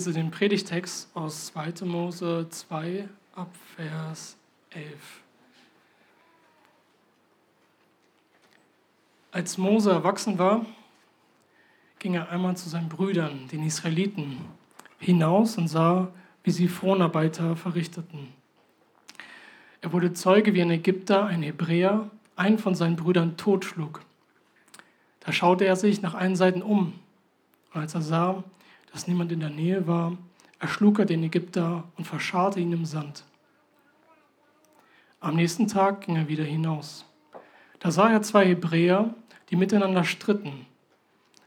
Lese den Predigtext aus 2. Mose 2 ab Vers 11. Als Mose erwachsen war, ging er einmal zu seinen Brüdern, den Israeliten, hinaus und sah, wie sie Fronarbeiter verrichteten. Er wurde Zeuge, wie ein Ägypter, ein Hebräer, einen von seinen Brüdern totschlug. Da schaute er sich nach allen Seiten um. Und als er sah, dass niemand in der Nähe war, erschlug er den Ägypter und verscharrte ihn im Sand. Am nächsten Tag ging er wieder hinaus. Da sah er zwei Hebräer, die miteinander stritten.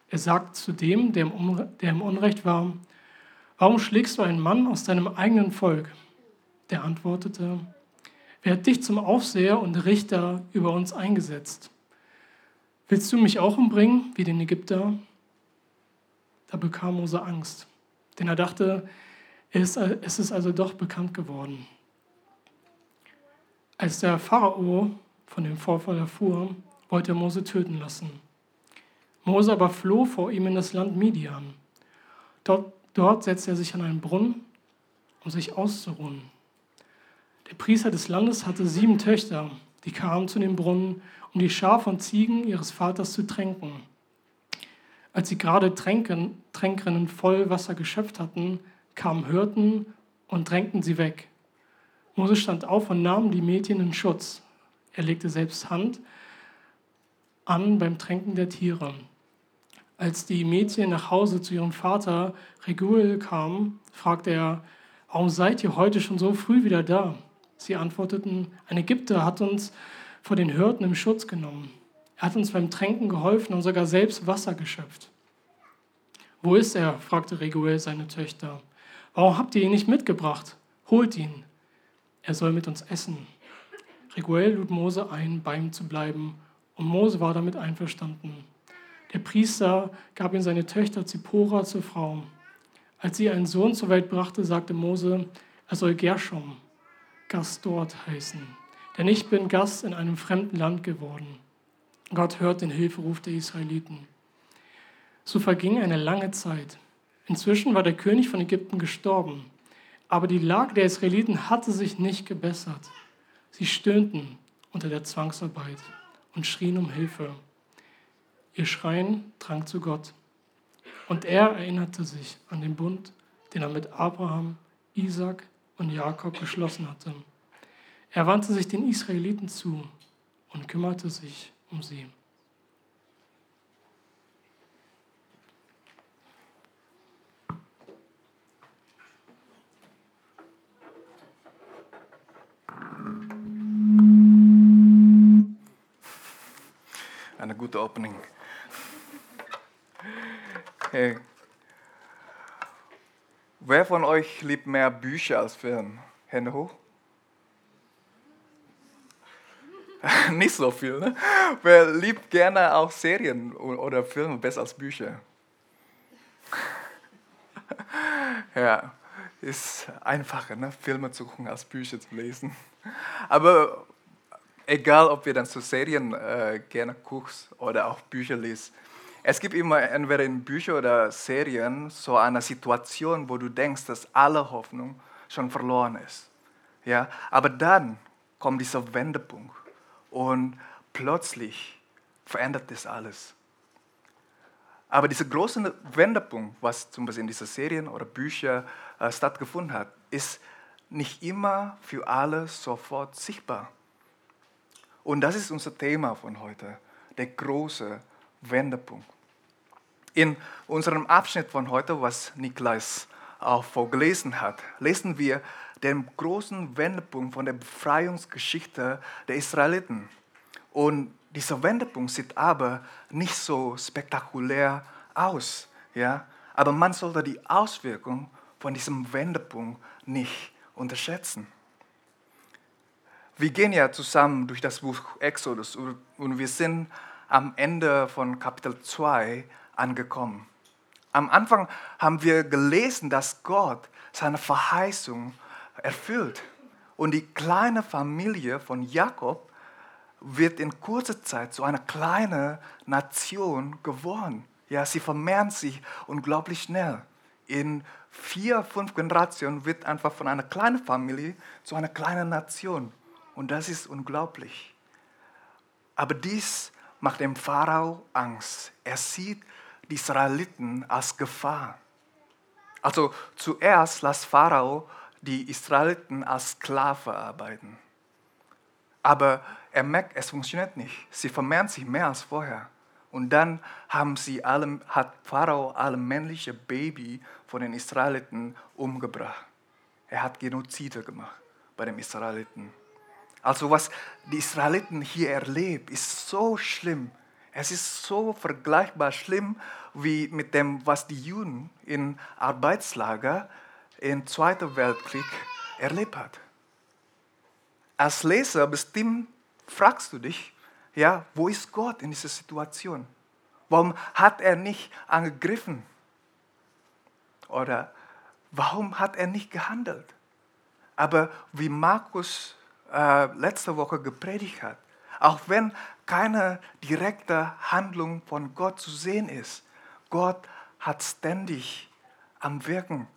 Er sagte zu dem, der im Unrecht war, Warum schlägst du einen Mann aus deinem eigenen Volk? Der antwortete, Wer hat dich zum Aufseher und Richter über uns eingesetzt? Willst du mich auch umbringen, wie den Ägypter? Da bekam Mose Angst, denn er dachte, es ist also doch bekannt geworden. Als der Pharao von dem Vorfall erfuhr, wollte er Mose töten lassen. Mose aber floh vor ihm in das Land Midian. Dort, dort setzte er sich an einen Brunnen, um sich auszuruhen. Der Priester des Landes hatte sieben Töchter, die kamen zu dem Brunnen, um die Schafe und Ziegen ihres Vaters zu tränken. Als sie gerade Tränken, Tränkerinnen voll Wasser geschöpft hatten, kamen Hirten und drängten sie weg. Mose stand auf und nahm die Mädchen in Schutz. Er legte selbst Hand an beim Tränken der Tiere. Als die Mädchen nach Hause zu ihrem Vater Reguel kamen, fragte er, warum seid ihr heute schon so früh wieder da? Sie antworteten, ein Ägypter hat uns vor den Hirten im Schutz genommen. Er hat uns beim Tränken geholfen und sogar selbst Wasser geschöpft. Wo ist er? fragte Reguel seine Töchter. Warum habt ihr ihn nicht mitgebracht? Holt ihn. Er soll mit uns essen. Reguel lud Mose ein, bei ihm zu bleiben, und Mose war damit einverstanden. Der Priester gab ihm seine Töchter Zippora zur Frau. Als sie einen Sohn zur Welt brachte, sagte Mose, er soll Gershom, Gast dort heißen, denn ich bin Gast in einem fremden Land geworden. Gott hört den Hilferuf der Israeliten. So verging eine lange Zeit. Inzwischen war der König von Ägypten gestorben, aber die Lage der Israeliten hatte sich nicht gebessert. Sie stöhnten unter der Zwangsarbeit und schrien um Hilfe. Ihr Schreien drang zu Gott. Und er erinnerte sich an den Bund, den er mit Abraham, Isaac und Jakob geschlossen hatte. Er wandte sich den Israeliten zu und kümmerte sich um sie. Eine gute Opening. Hey. Wer von euch liebt mehr Bücher als Film? Hände hoch. Nicht so viel, ne? Wer liebt gerne auch Serien oder Filme besser als Bücher? ja, ist einfacher, ne? Filme zu gucken als Bücher zu lesen. Aber egal, ob wir dann zu Serien äh, gerne guckst oder auch Bücher liest, es gibt immer entweder in Büchern oder Serien so eine Situation, wo du denkst, dass alle Hoffnung schon verloren ist. Ja? Aber dann kommt dieser Wendepunkt und plötzlich verändert das alles. Aber dieser große Wendepunkt, was zum Beispiel in diesen Serien oder Büchern äh, stattgefunden hat, ist nicht immer für alle sofort sichtbar. Und das ist unser Thema von heute, der große Wendepunkt. In unserem Abschnitt von heute, was Niklas auch vorgelesen hat, lesen wir den großen Wendepunkt von der Befreiungsgeschichte der Israeliten. Und dieser Wendepunkt sieht aber nicht so spektakulär aus. Ja? Aber man sollte die Auswirkung von diesem Wendepunkt nicht unterschätzen. Wir gehen ja zusammen durch das Buch Exodus und wir sind am Ende von Kapitel 2 angekommen. Am Anfang haben wir gelesen, dass Gott seine Verheißung erfüllt. Und die kleine Familie von Jakob wird in kurzer Zeit zu einer kleinen Nation geworden. Ja, sie vermehren sich unglaublich schnell. In vier, fünf Generationen wird einfach von einer kleinen Familie zu einer kleinen Nation. Und das ist unglaublich. Aber dies macht dem Pharao Angst. Er sieht die Israeliten als Gefahr. Also zuerst lässt Pharao die Israeliten als Sklave arbeiten. Aber er merkt, es funktioniert nicht. Sie vermehren sich mehr als vorher. Und dann haben sie alle, hat Pharao alle männlichen Baby von den Israeliten umgebracht. Er hat Genozide gemacht bei den Israeliten. Also was die Israeliten hier erleben, ist so schlimm. Es ist so vergleichbar schlimm wie mit dem, was die Juden in Arbeitslager im Zweiten Weltkrieg erlebt hat. Als Leser bestimmt fragst du dich, ja, wo ist Gott in dieser Situation? Warum hat er nicht angegriffen? Oder warum hat er nicht gehandelt? Aber wie Markus äh, letzte Woche gepredigt hat, auch wenn keine direkte Handlung von Gott zu sehen ist, Gott hat ständig am Wirken.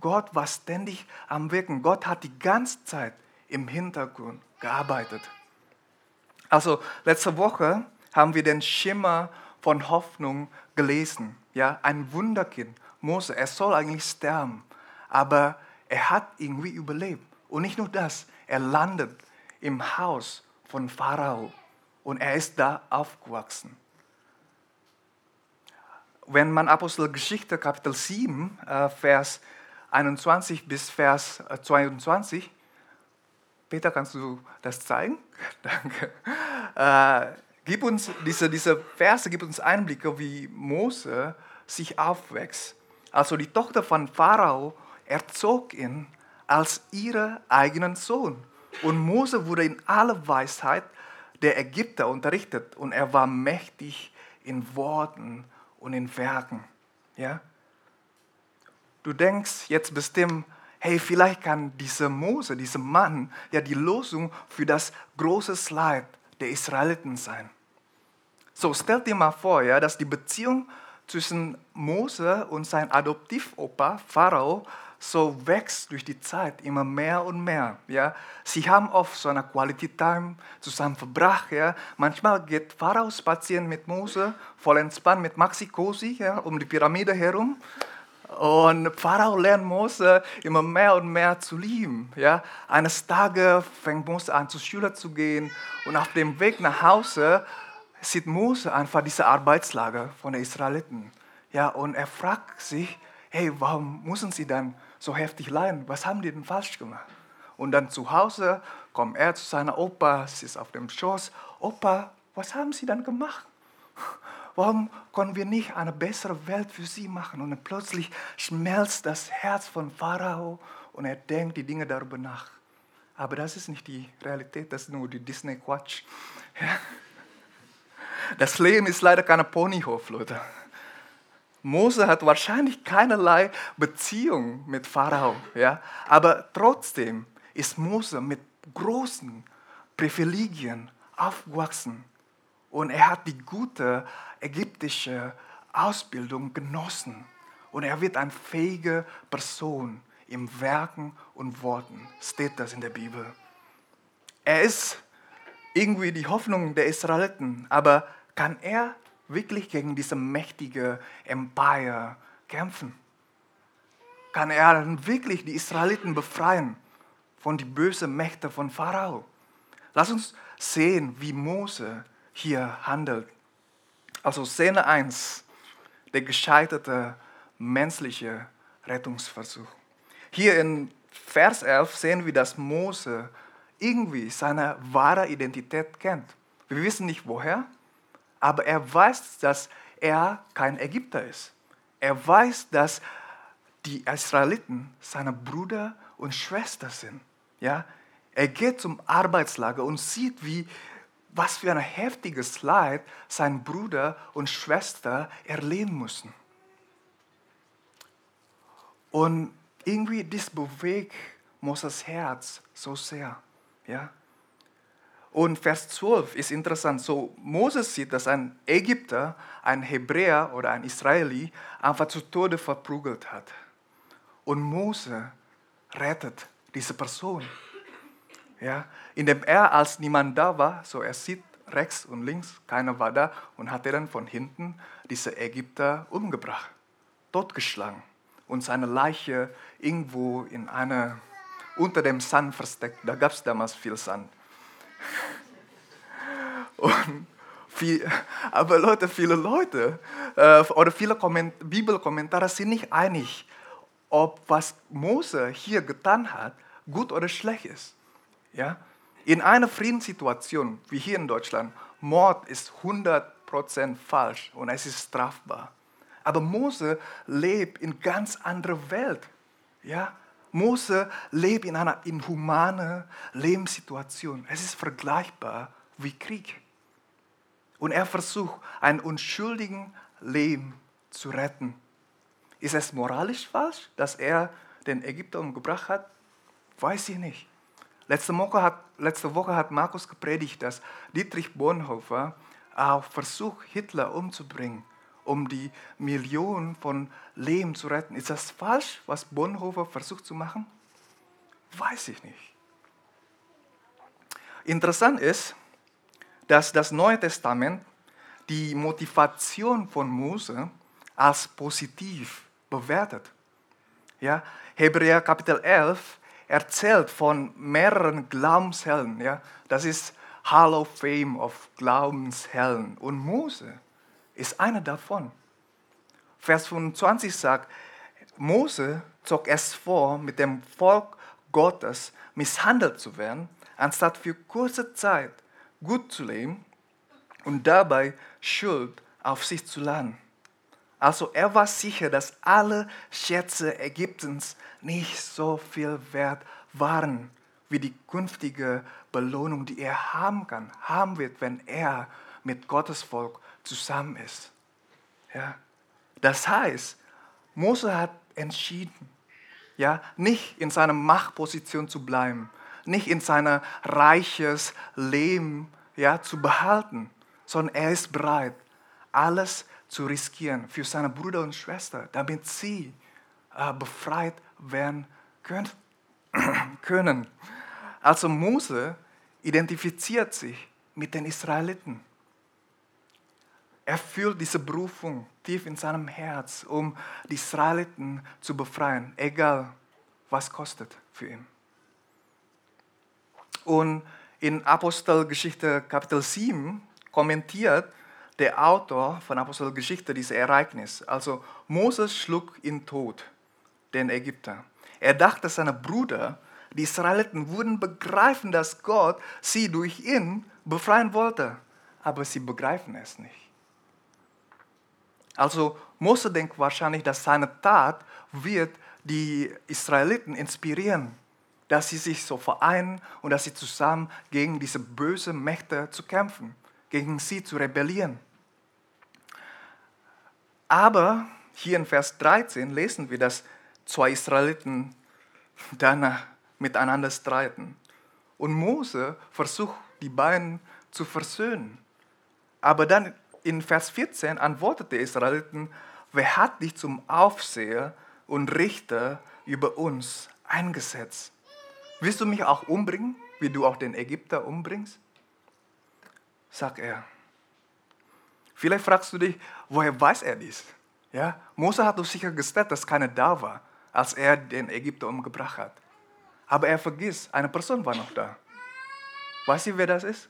Gott war ständig am Wirken. Gott hat die ganze Zeit im Hintergrund gearbeitet. Also letzte Woche haben wir den Schimmer von Hoffnung gelesen. Ja, ein Wunderkind, Mose, er soll eigentlich sterben, aber er hat irgendwie überlebt. Und nicht nur das, er landet im Haus von Pharao und er ist da aufgewachsen. Wenn man Apostelgeschichte Kapitel 7, äh, Vers 21 bis Vers 22, äh, Peter, kannst du das zeigen? Danke. Äh, gib uns diese, diese Verse, gib uns Einblicke, wie Mose sich aufwächst. Also die Tochter von Pharao erzog ihn als ihren eigenen Sohn. Und Mose wurde in aller Weisheit der Ägypter unterrichtet und er war mächtig in Worten und in Werken. Ja? Du denkst jetzt bestimmt, hey, vielleicht kann dieser Mose, dieser Mann, ja die Lösung für das große Leid der Israeliten sein. So, stell dir mal vor, ja, dass die Beziehung zwischen Mose und seinem Adoptivopa, Pharao, so wächst durch die Zeit immer mehr und mehr. Ja. Sie haben oft so eine Quality Time zusammen verbracht. Ja. Manchmal geht Pharao spazieren mit Mose, voll entspannt mit Maxi Cosi ja, um die Pyramide herum. Und Pharao lernt Mose immer mehr und mehr zu lieben. Ja? Eines Tages fängt Mose an, zur Schule zu gehen. Und auf dem Weg nach Hause sieht Mose einfach diese Arbeitslager von den Israeliten. Ja, und er fragt sich, hey, warum müssen sie dann so heftig leiden? Was haben die denn falsch gemacht? Und dann zu Hause kommt er zu seiner Opa, sie ist auf dem Schoß. Opa, was haben sie dann gemacht? Warum können wir nicht eine bessere Welt für sie machen? Und plötzlich schmelzt das Herz von Pharao und er denkt die Dinge darüber nach. Aber das ist nicht die Realität, das ist nur die Disney-Quatsch. Das Leben ist leider keine Ponyhof, Leute. Mose hat wahrscheinlich keinerlei Beziehung mit Pharao, ja? aber trotzdem ist Mose mit großen Privilegien aufgewachsen. Und er hat die gute ägyptische Ausbildung genossen. Und er wird eine fähige Person im Werken und Worten. Steht das in der Bibel. Er ist irgendwie die Hoffnung der Israeliten, aber kann er wirklich gegen diese mächtige Empire kämpfen? Kann er wirklich die Israeliten befreien von den bösen Mächten von Pharao? Lass uns sehen, wie Mose hier handelt. Also Szene 1, der gescheiterte menschliche Rettungsversuch. Hier in Vers 11 sehen wir, dass Mose irgendwie seine wahre Identität kennt. Wir wissen nicht woher, aber er weiß, dass er kein Ägypter ist. Er weiß, dass die Israeliten seine Brüder und Schwester sind. Ja? Er geht zum Arbeitslager und sieht, wie, was für ein heftiges Leid sein Bruder und Schwester erleben müssen. Und irgendwie das bewegt Moses Herz so sehr. Ja? Und Vers 12 ist interessant. So, Moses sieht, dass ein Ägypter, ein Hebräer oder ein Israeli einfach zu Tode verprügelt hat. Und Mose rettet diese Person. Ja, indem er als niemand da war, so er sieht rechts und links, keiner war da und hat er dann von hinten diese Ägypter umgebracht, totgeschlagen und seine Leiche irgendwo in eine, unter dem Sand versteckt. Da gab es damals viel Sand. Und viel, aber Leute, viele Leute äh, oder viele Bibelkommentare sind nicht einig, ob was Mose hier getan hat, gut oder schlecht ist. Ja? In einer Friedenssituation, wie hier in Deutschland, Mord ist 100% falsch und es ist strafbar. Aber Mose lebt in ganz anderer Welt. Ja? Mose lebt in einer inhumanen Lebenssituation. Es ist vergleichbar wie Krieg. Und er versucht, ein unschuldigen Leben zu retten. Ist es moralisch falsch, dass er den Ägypter umgebracht hat? Weiß ich nicht. Letzte Woche hat, letzte Woche hat Markus gepredigt, dass Dietrich Bonhoeffer auch versucht, Hitler umzubringen, um die Millionen von Leben zu retten. Ist das falsch, was Bonhoeffer versucht zu machen? Weiß ich nicht. Interessant ist, dass das Neue Testament die Motivation von Mose als positiv bewertet. Ja, Hebräer Kapitel 11 erzählt von mehreren Glaubenshelden. Ja, das ist Hall of Fame of Glaubenshelden. Und Mose ist einer davon. Vers 25 sagt, Mose zog es vor, mit dem Volk Gottes misshandelt zu werden, anstatt für kurze Zeit gut zu leben und dabei Schuld auf sich zu laden. Also er war sicher, dass alle Schätze Ägyptens nicht so viel wert waren wie die künftige Belohnung, die er haben kann, haben wird, wenn er mit Gottes Volk zusammen ist. Ja? Das heißt, Mose hat entschieden, ja, nicht in seiner Machtposition zu bleiben, nicht in sein reiches Leben ja, zu behalten, sondern er ist bereit, alles zu riskieren für seine Brüder und Schwester, damit sie äh, befreit werden können. können. Also Mose identifiziert sich mit den Israeliten. Er fühlt diese Berufung tief in seinem Herz, um die Israeliten zu befreien, egal was kostet für ihn. Und in Apostelgeschichte Kapitel 7 kommentiert der Autor von Apostelgeschichte dieses Ereignis. Also Moses schlug ihn tot, den Ägypter. Er dachte, seine Brüder, die Israeliten, würden begreifen, dass Gott sie durch ihn befreien wollte. Aber sie begreifen es nicht. Also Mose denkt wahrscheinlich, dass seine Tat wird die Israeliten inspirieren dass sie sich so vereinen und dass sie zusammen gegen diese bösen Mächte zu kämpfen, gegen sie zu rebellieren. Aber hier in Vers 13 lesen wir, dass zwei Israeliten dann miteinander streiten. Und Mose versucht, die beiden zu versöhnen. Aber dann in Vers 14 antwortet der Israeliten, wer hat dich zum Aufseher und Richter über uns eingesetzt? Willst du mich auch umbringen, wie du auch den Ägypter umbringst? Sagt er. Vielleicht fragst du dich, woher weiß er dies? Ja? Mose hat doch sichergestellt, dass keiner da war, als er den Ägypter umgebracht hat. Aber er vergisst, eine Person war noch da. Weißt du, wer das ist?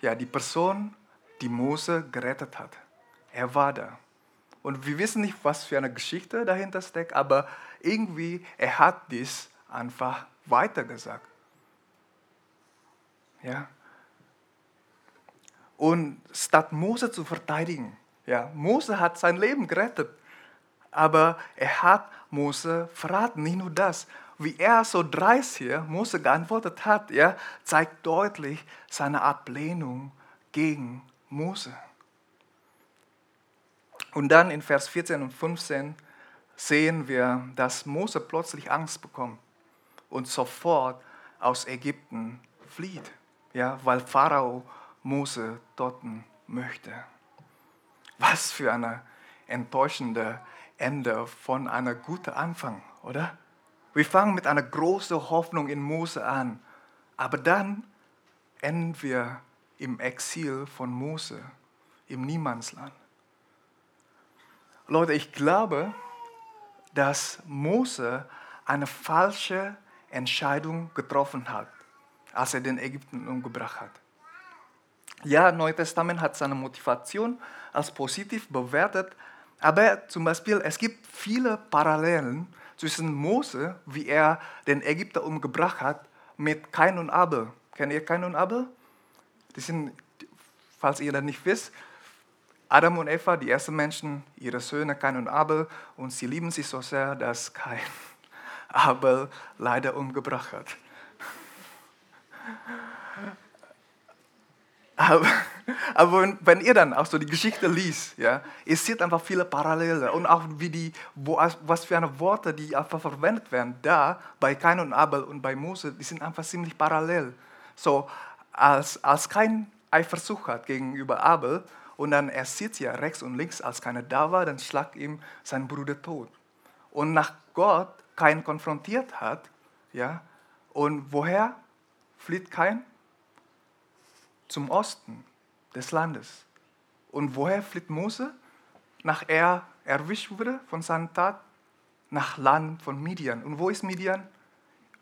Ja, die Person, die Mose gerettet hat. Er war da. Und wir wissen nicht, was für eine Geschichte dahinter steckt, aber irgendwie, er hat dies einfach weitergesagt. Ja? Und statt Mose zu verteidigen, ja, Mose hat sein Leben gerettet, aber er hat Mose verraten. Nicht nur das, wie er so dreist hier Mose geantwortet hat, ja, zeigt deutlich seine Ablehnung gegen Mose. Und dann in Vers 14 und 15 sehen wir, dass Mose plötzlich Angst bekommt und sofort aus Ägypten flieht, ja, weil Pharao Mose toten möchte. Was für ein enttäuschende Ende von einer guten Anfang, oder? Wir fangen mit einer großen Hoffnung in Mose an, aber dann enden wir im Exil von Mose, im Niemandsland. Leute, ich glaube, dass Mose eine falsche Entscheidung getroffen hat, als er den Ägypten umgebracht hat. Ja, Neue Testament hat seine Motivation als positiv bewertet, aber zum Beispiel es gibt viele Parallelen zwischen Mose, wie er den Ägypter umgebracht hat, mit Kain und Abel. Kennt ihr Kain und Abel? Die sind, falls ihr das nicht wisst, Adam und Eva, die ersten Menschen, ihre Söhne Kain und Abel, und sie lieben sich so sehr, dass Kain Abel leider umgebracht hat. Aber, aber wenn, ihr dann auch so die Geschichte liest, ja, ihr seht einfach viele Parallele und auch wie die, wo, was für eine Worte, die einfach verwendet werden, da bei Kain und Abel und bei Mose, die sind einfach ziemlich parallel. So, als, als Kain Eifersucht hat gegenüber Abel und dann er sieht ja rechts und links, als keiner da war, dann schlägt ihm sein Bruder tot. Und nach Gott Kain konfrontiert hat, ja, und woher flieht Kain? Zum Osten des Landes. Und woher flieht Mose? Nach er erwischt wurde von seiner Tat, nach Land von Midian. Und wo ist Midian?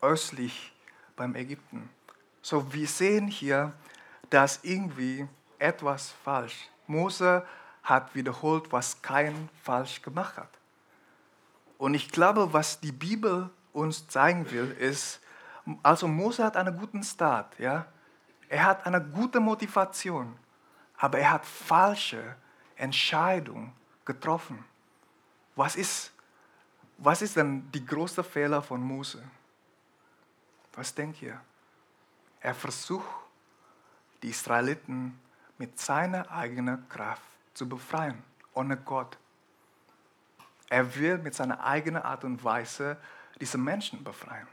Östlich beim Ägypten. So, wir sehen hier, dass irgendwie etwas falsch. Mose hat wiederholt, was kein falsch gemacht hat. Und ich glaube, was die Bibel uns zeigen will, ist, also Mose hat einen guten Start, ja. Er hat eine gute Motivation, aber er hat falsche Entscheidungen getroffen. Was ist, was ist denn die größte Fehler von Mose? Was denkt ihr? Er versucht, die Israeliten mit seiner eigenen Kraft zu befreien, ohne Gott. Er will mit seiner eigenen Art und Weise diese Menschen befreien.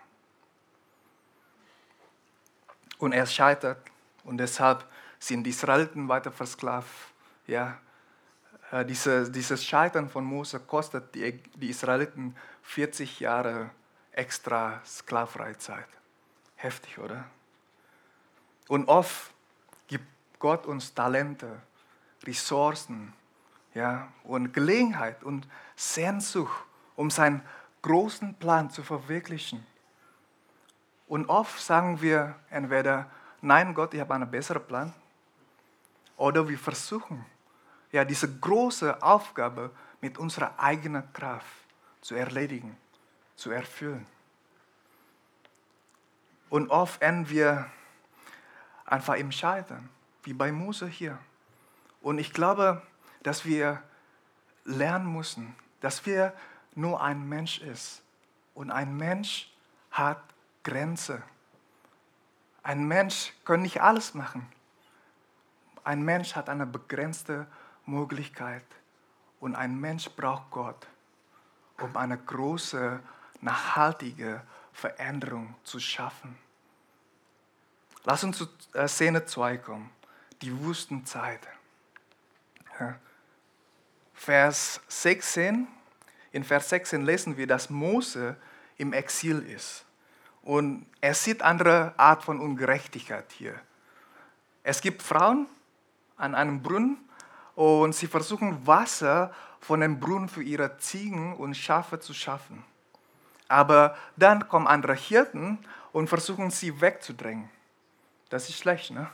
Und er scheitert und deshalb sind die Israeliten weiter versklavt. Ja, äh, diese, dieses Scheitern von Mose kostet die, die Israeliten 40 Jahre extra Sklavereizeit. Heftig, oder? Und oft gibt Gott uns Talente, Ressourcen ja, und Gelegenheit und Sehnsucht, um seinen großen Plan zu verwirklichen. Und oft sagen wir entweder, nein Gott, ich habe einen besseren Plan. Oder wir versuchen, ja, diese große Aufgabe mit unserer eigenen Kraft zu erledigen, zu erfüllen. Und oft enden wir einfach im Scheitern, wie bei Mose hier. Und ich glaube, dass wir lernen müssen, dass wir nur ein Mensch ist. Und ein Mensch hat Grenze. Ein Mensch kann nicht alles machen. Ein Mensch hat eine begrenzte Möglichkeit. Und ein Mensch braucht Gott, um eine große, nachhaltige Veränderung zu schaffen. Lass uns zu äh, Szene 2 kommen, die Wüstenzeit. Vers 16, in Vers 16 lesen wir, dass Mose im Exil ist. Und er sieht andere Art von Ungerechtigkeit hier. Es gibt Frauen an einem Brunnen und sie versuchen Wasser von dem Brunnen für ihre Ziegen und Schafe zu schaffen. Aber dann kommen andere Hirten und versuchen sie wegzudrängen. Das ist schlecht, ne?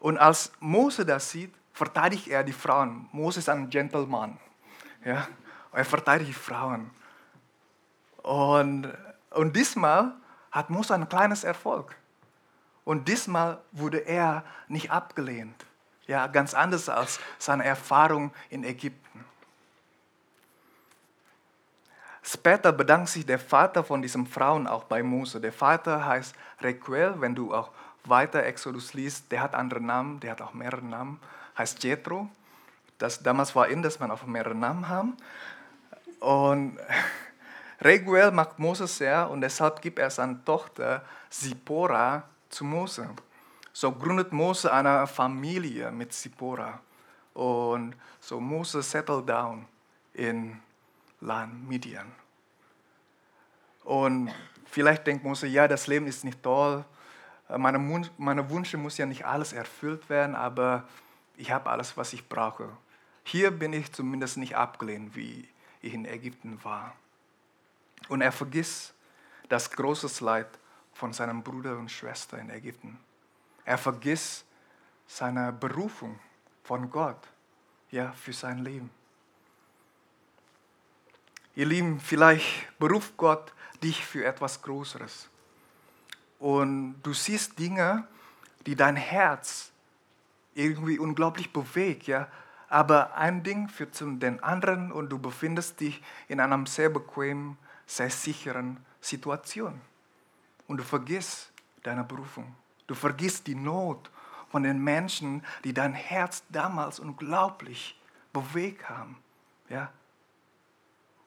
Und als Mose das sieht, verteidigt er die Frauen. Mose ist ein Gentleman. Ja? Er verteidigt die Frauen. Und und diesmal hat Mose ein kleines Erfolg. Und diesmal wurde er nicht abgelehnt. Ja, ganz anders als seine Erfahrung in Ägypten. Später bedankt sich der Vater von diesen Frauen auch bei Mose. Der Vater heißt Requel, wenn du auch weiter Exodus liest, der hat andere Namen, der hat auch mehrere Namen, heißt Jethro. Das, damals war in, dass man auch mehrere Namen haben. Und Reguel mag Mose sehr und deshalb gibt er seine Tochter Zipporah zu Mose. So gründet Mose eine Familie mit Zipporah. Und so Mose settled down in Land Midian. Und vielleicht denkt Mose, ja, das Leben ist nicht toll, meine, meine Wünsche muss ja nicht alles erfüllt werden, aber ich habe alles, was ich brauche. Hier bin ich zumindest nicht abgelehnt, wie ich in Ägypten war. Und er vergisst das große Leid von seinem Bruder und Schwester in Ägypten. Er vergisst seine Berufung von Gott ja, für sein Leben. Ihr Lieben, vielleicht beruft Gott dich für etwas Größeres. Und du siehst Dinge, die dein Herz irgendwie unglaublich bewegt, ja. Aber ein Ding führt zum den anderen und du befindest dich in einer sehr bequemen, sehr sicheren Situation. Und du vergisst deine Berufung. Du vergisst die Not von den Menschen, die dein Herz damals unglaublich bewegt haben. Ja?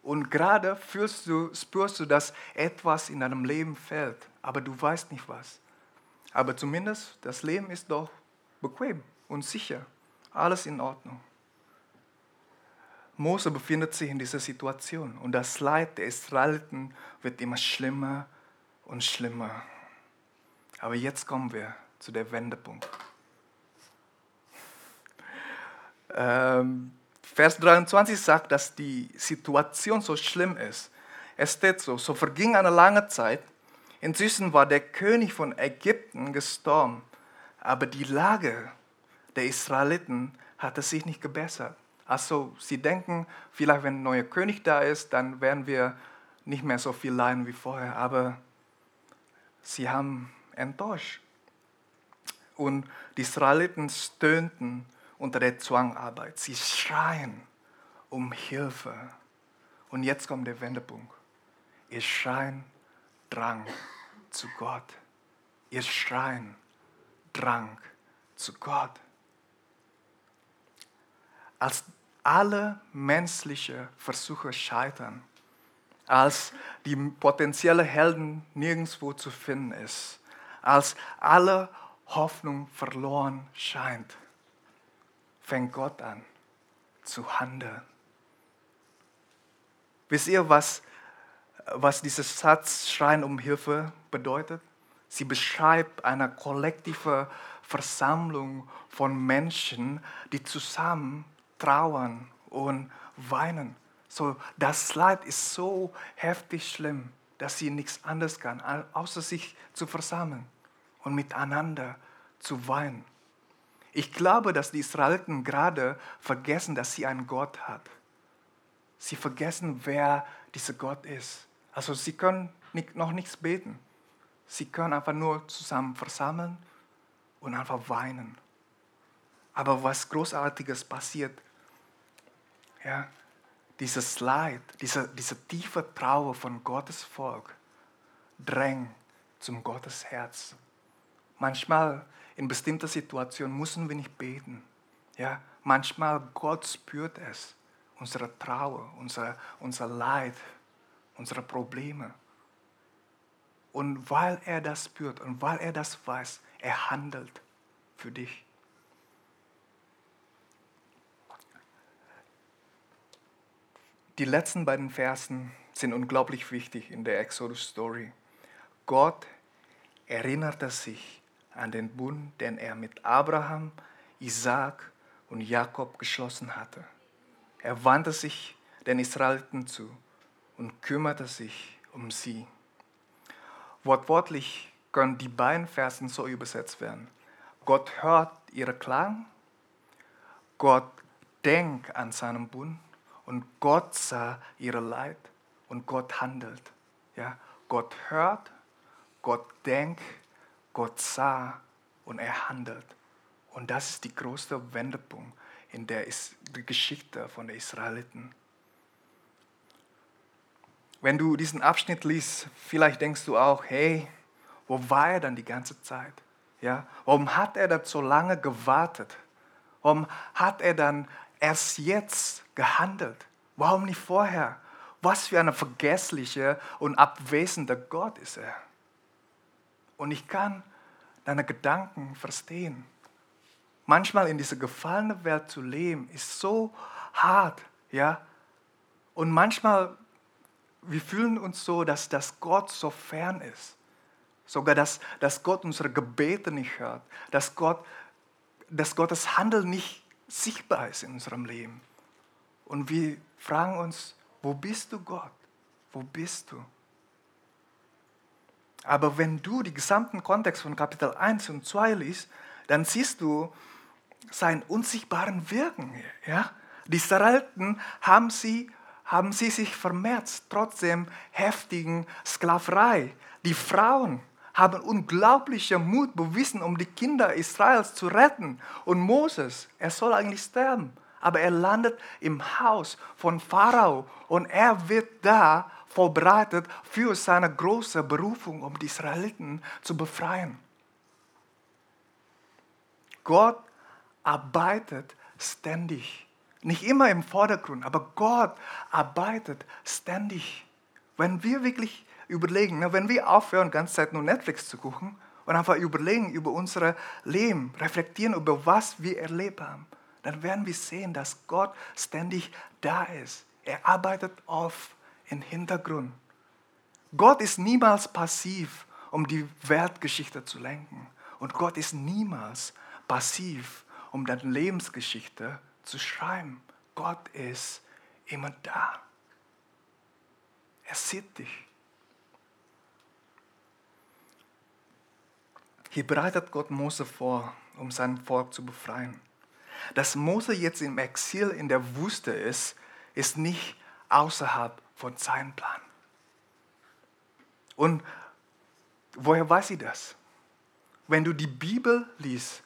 Und gerade fühlst du, spürst du, dass etwas in deinem Leben fällt, aber du weißt nicht was. Aber zumindest das Leben ist doch bequem und sicher. Alles in Ordnung. Mose befindet sich in dieser Situation und das Leid der Israeliten wird immer schlimmer und schlimmer. Aber jetzt kommen wir zu der Wendepunkt. Ähm, Vers 23 sagt, dass die Situation so schlimm ist. Es steht so, so verging eine lange Zeit. Inzwischen war der König von Ägypten gestorben, aber die Lage der Israeliten hatte sich nicht gebessert. Also sie denken, vielleicht wenn ein neuer König da ist, dann werden wir nicht mehr so viel leiden wie vorher, aber sie haben enttäuscht. Und die Israeliten stöhnten unter der Zwangarbeit. Sie schreien um Hilfe. Und jetzt kommt der Wendepunkt. Ihr schreien Drang zu Gott. Ihr schreien Drang zu Gott. Als alle menschlichen Versuche scheitern, als die potenzielle Helden nirgendwo zu finden ist, als alle Hoffnung verloren scheint, fängt Gott an zu handeln. Wisst ihr, was, was dieser Satz Schreien um Hilfe bedeutet? Sie beschreibt eine kollektive Versammlung von Menschen, die zusammen trauern und weinen. So, das Leid ist so heftig schlimm, dass sie nichts anderes kann, außer sich zu versammeln und miteinander zu weinen. Ich glaube, dass die Israeliten gerade vergessen, dass sie einen Gott hat. Sie vergessen, wer dieser Gott ist. Also sie können nicht, noch nichts beten. Sie können einfach nur zusammen versammeln und einfach weinen. Aber was Großartiges passiert, ja, dieses Leid, diese, diese tiefe Trauer von Gottes Volk drängt zum Gottes Herz. Manchmal in bestimmten Situationen müssen wir nicht beten. Ja, manchmal Gott spürt es, unsere Trauer, unser, unser Leid, unsere Probleme. Und weil er das spürt und weil er das weiß, er handelt für dich. Die letzten beiden Versen sind unglaublich wichtig in der Exodus-Story. Gott erinnerte sich an den Bund, den er mit Abraham, Isaac und Jakob geschlossen hatte. Er wandte sich den Israeliten zu und kümmerte sich um sie. Wortwörtlich können die beiden Versen so übersetzt werden. Gott hört ihre Klang, Gott denkt an seinen Bund und Gott sah ihre Leid und Gott handelt. Ja, Gott hört, Gott denkt Gott sah und er handelt. Und das ist die größte Wendepunkt in der die Geschichte von den Israeliten. Wenn du diesen Abschnitt liest, vielleicht denkst du auch, hey, wo war er dann die ganze Zeit? Ja? Warum hat er dann so lange gewartet? Warum hat er dann erst jetzt gehandelt? Warum nicht vorher? Was für ein vergesslicher und abwesender Gott ist er. Und ich kann deine Gedanken verstehen. Manchmal in dieser gefallenen Welt zu leben, ist so hart, ja. Und manchmal, wir fühlen uns so, dass, dass Gott so fern ist. Sogar, dass, dass Gott unsere Gebete nicht hört. Dass, Gott, dass Gottes Handeln nicht sichtbar ist in unserem Leben. Und wir fragen uns, wo bist du Gott? Wo bist du? Aber wenn du den gesamten Kontext von Kapitel 1 und 2 liest, dann siehst du seinen unsichtbaren Wirken. Ja? Die Israeliten haben sie, haben sie sich vermehrt, trotzdem heftigen Sklaverei. Die Frauen haben unglaublichen Mut bewiesen, um die Kinder Israels zu retten. Und Moses, er soll eigentlich sterben, aber er landet im Haus von Pharao und er wird da vorbereitet für seine große Berufung, um die Israeliten zu befreien. Gott arbeitet ständig. Nicht immer im Vordergrund, aber Gott arbeitet ständig. Wenn wir wirklich überlegen, ne, wenn wir aufhören, die ganze Zeit nur Netflix zu gucken und einfach überlegen über unser Leben, reflektieren über was wir erlebt haben, dann werden wir sehen, dass Gott ständig da ist. Er arbeitet auf im Hintergrund. Gott ist niemals passiv, um die Weltgeschichte zu lenken. Und Gott ist niemals passiv, um deine Lebensgeschichte zu schreiben. Gott ist immer da. Er sieht dich. Hier bereitet Gott Mose vor, um sein Volk zu befreien. Dass Mose jetzt im Exil in der Wüste ist, ist nicht außerhalb von seinem Plan. Und woher weiß sie das? Wenn du die Bibel liest,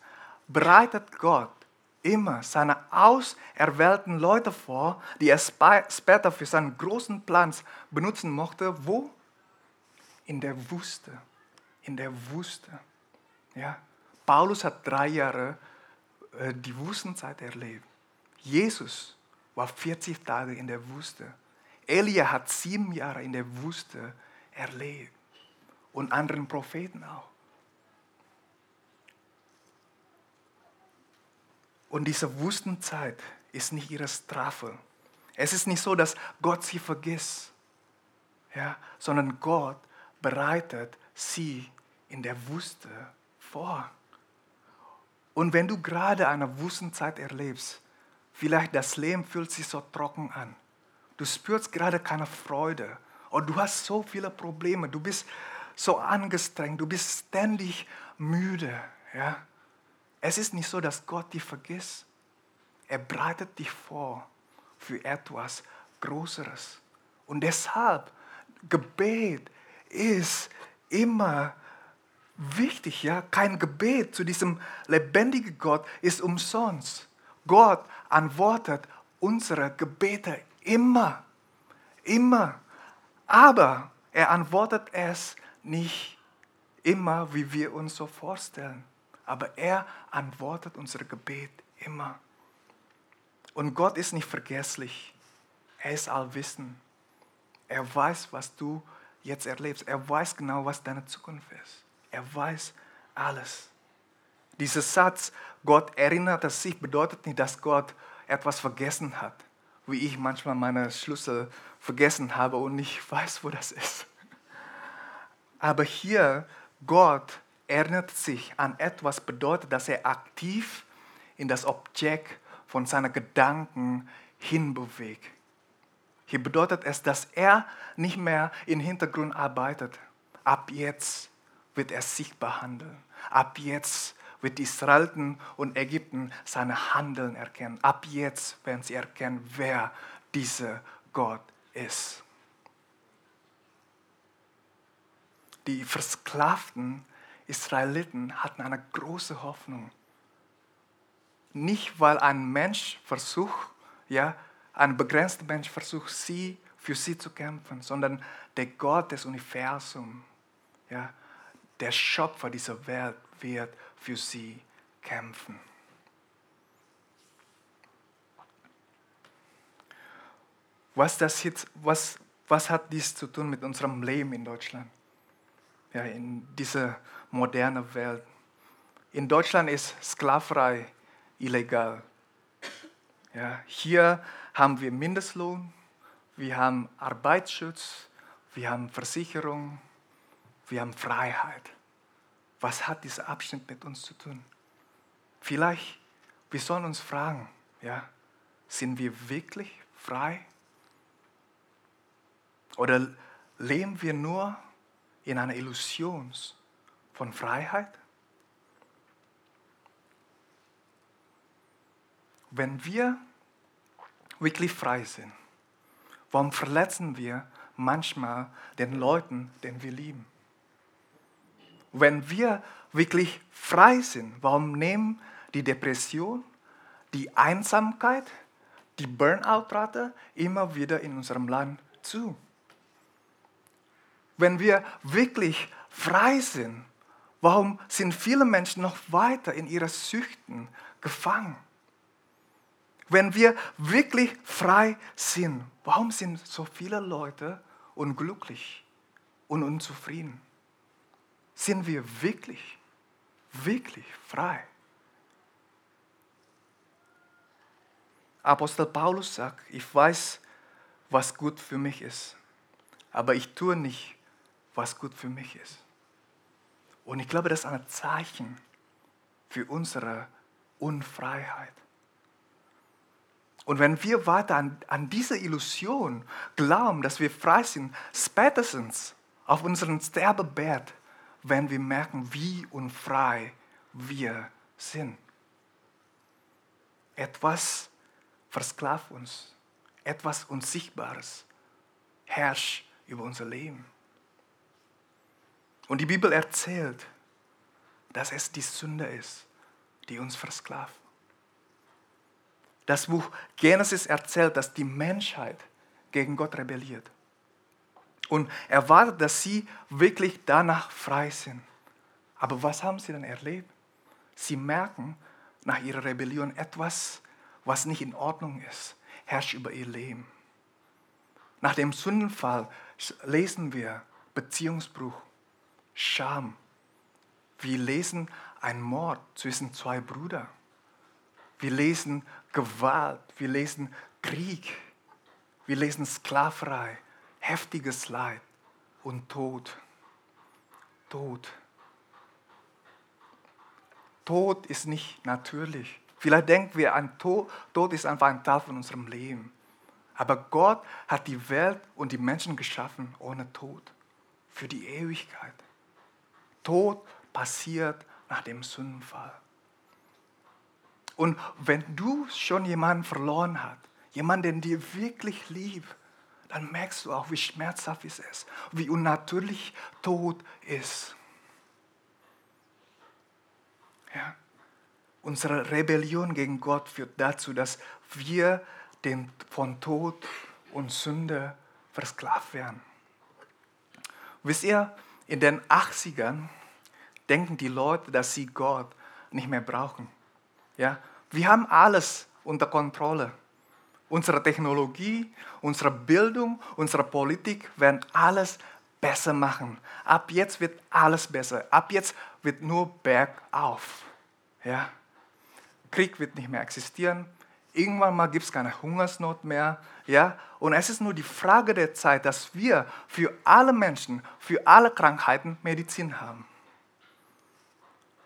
bereitet Gott immer seine auserwählten Leute vor, die er später für seinen großen Plan benutzen mochte. Wo? In der Wüste. In der Wüste. Ja? Paulus hat drei Jahre äh, die Wüstenzeit erlebt. Jesus war 40 Tage in der Wüste. Elia hat sieben Jahre in der Wüste erlebt und anderen Propheten auch. Und diese Wüstenzeit ist nicht ihre Strafe. Es ist nicht so, dass Gott sie vergisst, ja, sondern Gott bereitet sie in der Wüste vor. Und wenn du gerade eine Wüstenzeit erlebst, vielleicht das Leben fühlt sich so trocken an, du spürst gerade keine Freude und du hast so viele Probleme, du bist so angestrengt, du bist ständig müde. Ja? Es ist nicht so, dass Gott dich vergisst. Er bereitet dich vor für etwas Größeres. Und deshalb, Gebet ist immer wichtig. Ja? Kein Gebet zu diesem lebendigen Gott ist umsonst. Gott antwortet unsere Gebete Immer. Immer. Aber er antwortet es nicht immer, wie wir uns so vorstellen. Aber er antwortet unser Gebet immer. Und Gott ist nicht vergesslich. Er ist allwissend. Er weiß, was du jetzt erlebst. Er weiß genau, was deine Zukunft ist. Er weiß alles. Dieser Satz, Gott erinnert sich, bedeutet nicht, dass Gott etwas vergessen hat wie ich manchmal meine Schlüssel vergessen habe und nicht weiß, wo das ist. Aber hier, Gott erinnert sich an etwas, bedeutet, dass er aktiv in das Objekt von seinen Gedanken hinbewegt. Hier bedeutet es, dass er nicht mehr im Hintergrund arbeitet. Ab jetzt wird er sichtbar handeln. Ab jetzt wird Israel und Ägypten seine Handeln erkennen. Ab jetzt werden sie erkennen, wer dieser Gott ist. Die versklavten Israeliten hatten eine große Hoffnung. nicht weil ein Mensch versucht, ja, ein begrenzter Mensch versucht, sie für sie zu kämpfen, sondern der Gott des Universums, ja, der Schöpfer dieser Welt wird für sie kämpfen. Was, das jetzt, was, was hat dies zu tun mit unserem Leben in Deutschland? Ja, in dieser modernen Welt. In Deutschland ist Sklaverei illegal. Ja, hier haben wir Mindestlohn, wir haben Arbeitsschutz, wir haben Versicherung, wir haben Freiheit. Was hat dieser Abschnitt mit uns zu tun? Vielleicht, wir sollen uns fragen, ja, sind wir wirklich frei? Oder leben wir nur in einer Illusion von Freiheit? Wenn wir wirklich frei sind, warum verletzen wir manchmal den Leuten, den wir lieben? Wenn wir wirklich frei sind, warum nehmen die Depression, die Einsamkeit, die Burnout-Rate immer wieder in unserem Land zu? Wenn wir wirklich frei sind, warum sind viele Menschen noch weiter in ihre Süchten gefangen? Wenn wir wirklich frei sind, warum sind so viele Leute unglücklich und unzufrieden? Sind wir wirklich, wirklich frei? Apostel Paulus sagt, ich weiß, was gut für mich ist, aber ich tue nicht, was gut für mich ist. Und ich glaube, das ist ein Zeichen für unsere Unfreiheit. Und wenn wir weiter an, an diese Illusion glauben, dass wir frei sind, spätestens auf unserem Sterbebett, werden wir merken, wie unfrei wir sind. Etwas versklavt uns, etwas Unsichtbares herrscht über unser Leben. Und die Bibel erzählt, dass es die Sünde ist, die uns versklavt. Das Buch Genesis erzählt, dass die Menschheit gegen Gott rebelliert. Und erwartet, dass sie wirklich danach frei sind. Aber was haben sie dann erlebt? Sie merken nach ihrer Rebellion etwas, was nicht in Ordnung ist, herrscht über ihr Leben. Nach dem Sündenfall lesen wir Beziehungsbruch, Scham. Wir lesen einen Mord zwischen zwei Brüdern. Wir lesen Gewalt, wir lesen Krieg, wir lesen Sklaverei, heftiges Leid und Tod. Tod. Tod ist nicht natürlich. Vielleicht denken wir an Tod, Tod ist einfach ein Teil von unserem Leben. Aber Gott hat die Welt und die Menschen geschaffen ohne Tod, für die Ewigkeit. Tod passiert nach dem Sündenfall. Und wenn du schon jemanden verloren hast, jemanden, den dir wirklich liebt, dann merkst du auch, wie schmerzhaft es ist, wie unnatürlich Tod ist. Ja? Unsere Rebellion gegen Gott führt dazu, dass wir den, von Tod und Sünde versklavt werden. Wisst ihr, in den 80ern denken die Leute, dass sie Gott nicht mehr brauchen. Ja? Wir haben alles unter Kontrolle. Unsere Technologie, unsere Bildung, unsere Politik werden alles besser machen. Ab jetzt wird alles besser. Ab jetzt wird nur bergauf. Ja? Krieg wird nicht mehr existieren. Irgendwann mal gibt es keine Hungersnot mehr. Ja? Und es ist nur die Frage der Zeit, dass wir für alle Menschen, für alle Krankheiten Medizin haben.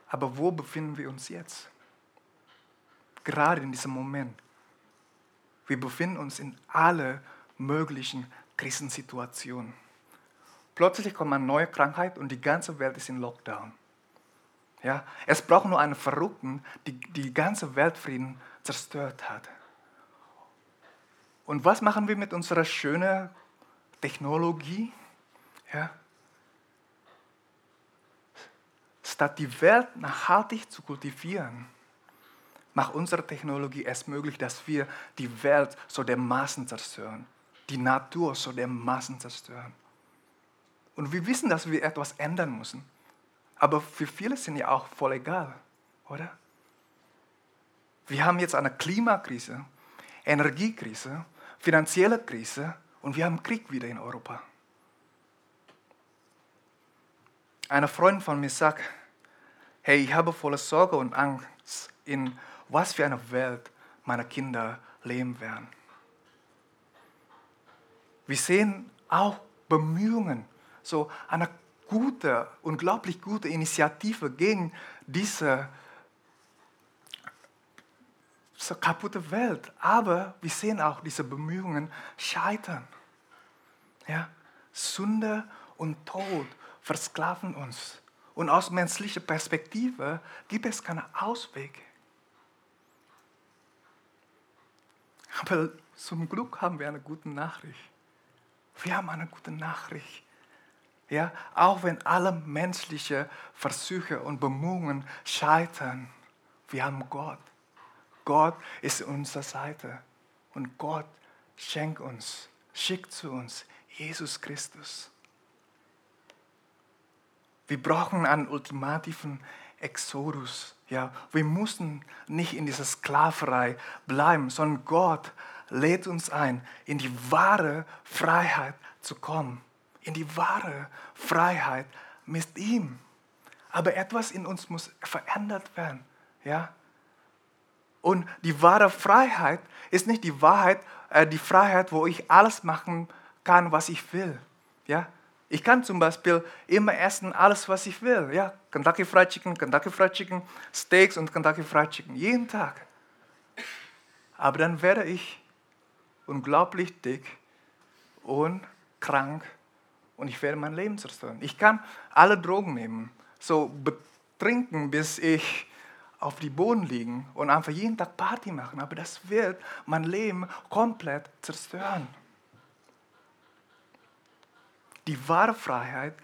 Aber wo befinden wir uns jetzt? gerade in diesem Moment. Wir befinden uns in alle möglichen Krisensituationen. Plötzlich kommt eine neue Krankheit und die ganze Welt ist in Lockdown. Ja, es braucht nur einen Verrückten, die die ganze Weltfrieden zerstört hat. Und was machen wir mit unserer schönen Technologie? Ja? Statt die Welt nachhaltig zu kultivieren, macht unsere Technologie es möglich, dass wir die Welt so dermaßen zerstören, die Natur so dermaßen zerstören. Und wir wissen, dass wir etwas ändern müssen. Aber für viele sind ja auch voll egal, oder? Wir haben jetzt eine Klimakrise, Energiekrise, finanzielle Krise und wir haben Krieg wieder in Europa. Eine Freundin von mir sagt, hey, ich habe volle Sorge und Angst, in was für einer Welt meine Kinder leben werden. Wir sehen auch Bemühungen, so eine gute, unglaublich gute Initiative gegen diese so kaputte Welt. Aber wir sehen auch diese Bemühungen scheitern. Ja? Sünde und Tod versklaven uns. Und aus menschlicher Perspektive gibt es keinen Ausweg. Aber zum Glück haben wir eine gute Nachricht. Wir haben eine gute Nachricht. Ja, auch wenn alle menschlichen Versuche und Bemühungen scheitern, wir haben Gott. Gott ist unserer Seite. Und Gott schenkt uns, schickt zu uns Jesus Christus. Wir brauchen einen ultimativen Exodus. Ja, wir müssen nicht in dieser Sklaverei bleiben, sondern Gott lädt uns ein, in die wahre Freiheit zu kommen. In die wahre Freiheit mit ihm. Aber etwas in uns muss verändert werden. Ja? Und die wahre Freiheit ist nicht die Wahrheit, äh, die Freiheit, wo ich alles machen kann, was ich will. Ja? Ich kann zum Beispiel immer essen alles, was ich will. Ja, Kentucky Fried Chicken, Kentucky Fried Chicken, Steaks und Kentucky Fried Chicken, jeden Tag. Aber dann werde ich unglaublich dick und krank und ich werde mein Leben zerstören. Ich kann alle Drogen nehmen, so betrinken, bis ich auf die Boden liegen und einfach jeden Tag Party machen, aber das wird mein Leben komplett zerstören. Die wahre Freiheit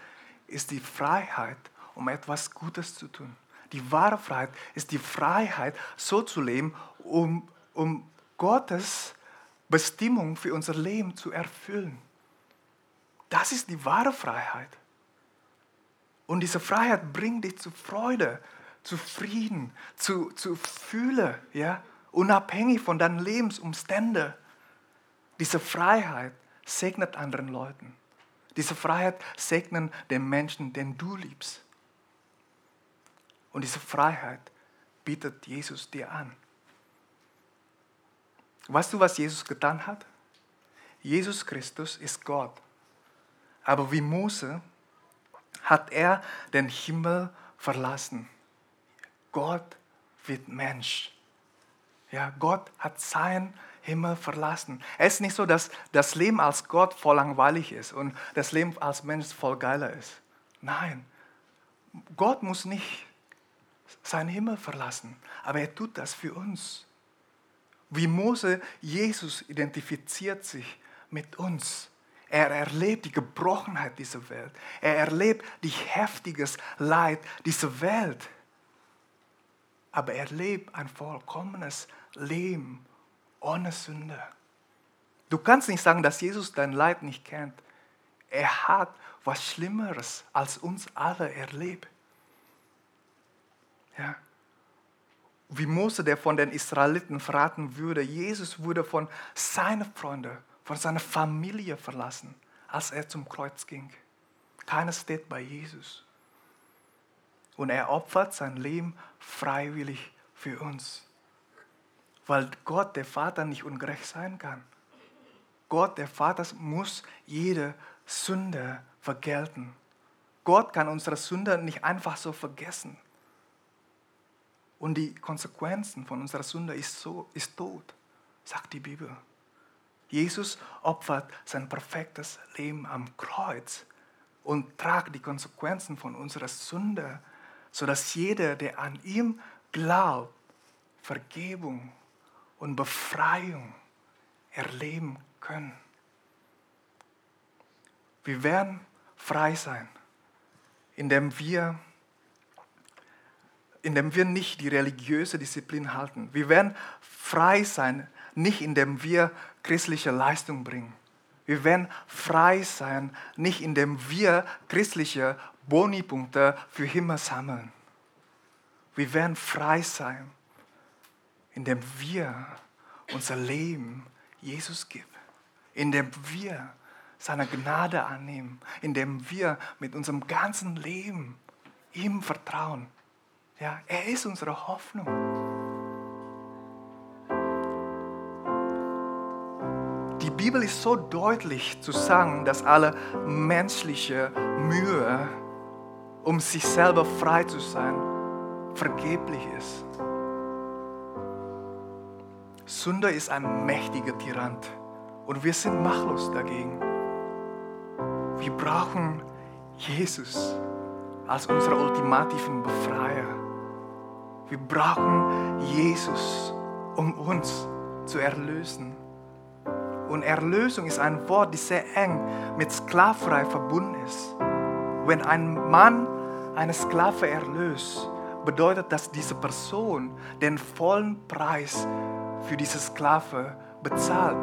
ist die Freiheit, um etwas Gutes zu tun. Die wahre Freiheit ist die Freiheit, so zu leben, um, um Gottes Bestimmung für unser Leben zu erfüllen. Das ist die wahre Freiheit. Und diese Freiheit bringt dich zu Freude, zu Frieden, zu, zu Fühle, ja? unabhängig von deinen Lebensumständen. Diese Freiheit segnet anderen Leuten. Diese Freiheit segnen den Menschen, den du liebst. Und diese Freiheit bietet Jesus dir an. Weißt du, was Jesus getan hat? Jesus Christus ist Gott. Aber wie Mose hat er den Himmel verlassen. Gott wird Mensch. Ja, Gott hat sein Himmel verlassen. Es ist nicht so, dass das Leben als Gott voll langweilig ist und das Leben als Mensch voll geiler ist. Nein, Gott muss nicht seinen Himmel verlassen, aber er tut das für uns. Wie Mose, Jesus identifiziert sich mit uns. Er erlebt die Gebrochenheit dieser Welt. Er erlebt die heftiges Leid dieser Welt. Aber er lebt ein vollkommenes Leben ohne Sünde. Du kannst nicht sagen, dass Jesus dein Leid nicht kennt. Er hat was Schlimmeres als uns alle erlebt. Ja. Wie Mose, der von den Israeliten verraten würde, Jesus wurde von seinen Freunden, von seiner Familie verlassen, als er zum Kreuz ging. Keiner steht bei Jesus. Und er opfert sein Leben freiwillig für uns weil Gott, der Vater, nicht ungerecht sein kann. Gott, der Vater, muss jede Sünde vergelten. Gott kann unsere Sünde nicht einfach so vergessen. Und die Konsequenzen von unserer Sünde ist, so, ist Tod, sagt die Bibel. Jesus opfert sein perfektes Leben am Kreuz und tragt die Konsequenzen von unserer Sünde, sodass jeder, der an ihm glaubt, Vergebung und Befreiung erleben können. Wir werden frei sein, indem wir indem wir nicht die religiöse Disziplin halten. Wir werden frei sein, nicht indem wir christliche Leistung bringen. Wir werden frei sein, nicht indem wir christliche Bonipunkte für Himmel sammeln. Wir werden frei sein, indem wir unser Leben Jesus geben, indem wir seine Gnade annehmen, indem wir mit unserem ganzen Leben ihm vertrauen. Ja, er ist unsere Hoffnung. Die Bibel ist so deutlich zu sagen, dass alle menschliche Mühe, um sich selber frei zu sein, vergeblich ist. Sünde ist ein mächtiger Tyrant und wir sind machtlos dagegen. Wir brauchen Jesus als unseren ultimativen Befreier. Wir brauchen Jesus, um uns zu erlösen. Und Erlösung ist ein Wort, das sehr eng mit Sklaverei verbunden ist. Wenn ein Mann eine Sklave erlöst, bedeutet das, diese Person den vollen Preis für diese Sklave bezahlt,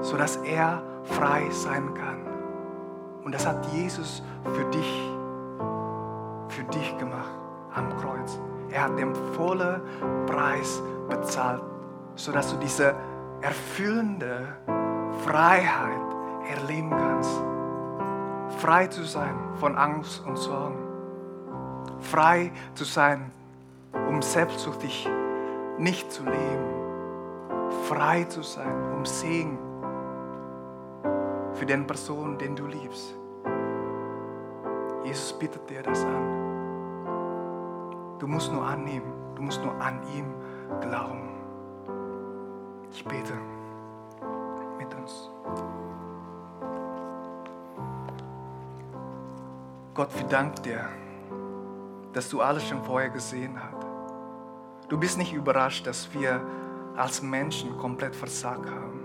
sodass er frei sein kann. Und das hat Jesus für dich, für dich gemacht am Kreuz. Er hat den vollen Preis bezahlt, sodass du diese erfüllende Freiheit erleben kannst. Frei zu sein von Angst und Sorgen. Frei zu sein, um selbstsüchtig nicht zu leben. Frei zu sein, um Segen für den Person, den du liebst. Jesus bittet dir das an. Du musst nur annehmen, du musst nur an ihm glauben. Ich bete mit uns. Gott, wir danken dir, dass du alles schon vorher gesehen hast. Du bist nicht überrascht, dass wir als Menschen komplett versagt haben.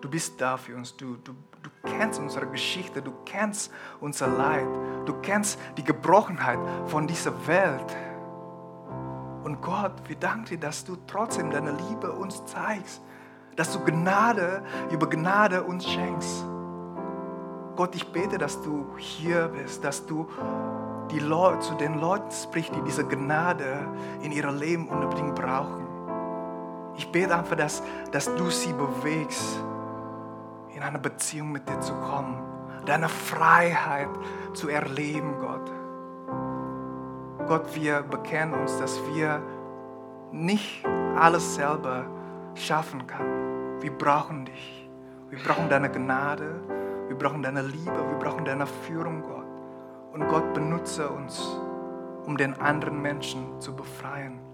Du bist da für uns. Du, du, du kennst unsere Geschichte, du kennst unser Leid, du kennst die Gebrochenheit von dieser Welt. Und Gott, wir danken dir, dass du trotzdem deine Liebe uns zeigst, dass du Gnade über Gnade uns schenkst. Gott, ich bete, dass du hier bist, dass du die Leute, zu den Leuten sprichst, die diese Gnade in ihrem Leben unbedingt brauchen. Ich bete einfach, dass, dass du sie bewegst in eine Beziehung mit dir zu kommen, deine Freiheit zu erleben, Gott. Gott, wir bekennen uns, dass wir nicht alles selber schaffen können. Wir brauchen dich. Wir brauchen deine Gnade. Wir brauchen deine Liebe. Wir brauchen deine Führung, Gott. Und Gott benutze uns, um den anderen Menschen zu befreien.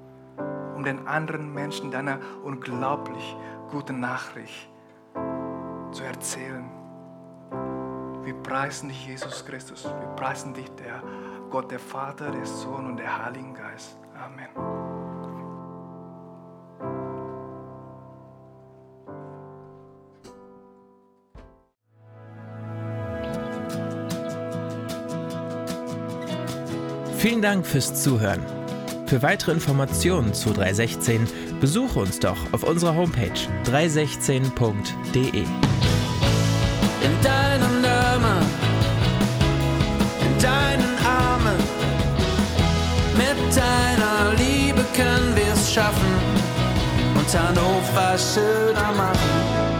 Um den anderen Menschen deine unglaublich gute Nachricht zu erzählen. Wir preisen dich, Jesus Christus. Wir preisen dich, der Gott, der Vater, der Sohn und der Heilige Geist. Amen. Vielen Dank fürs Zuhören. Für weitere Informationen zu 316 besuche uns doch auf unserer Homepage 316.de in deinen Armen, in deinen Armen. Mit deiner Liebe können wir es schaffen und Hannover schöner machen.